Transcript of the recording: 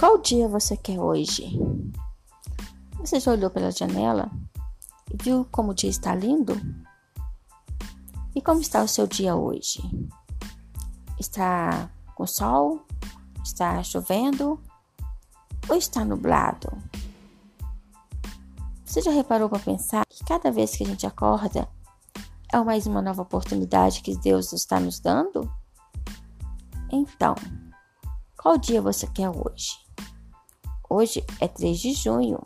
Qual dia você quer hoje? Você já olhou pela janela e viu como o dia está lindo? E como está o seu dia hoje? Está com sol? Está chovendo? Ou está nublado? Você já reparou para pensar que cada vez que a gente acorda é mais uma nova oportunidade que Deus está nos dando? Então, qual dia você quer hoje? Hoje é 3 de junho.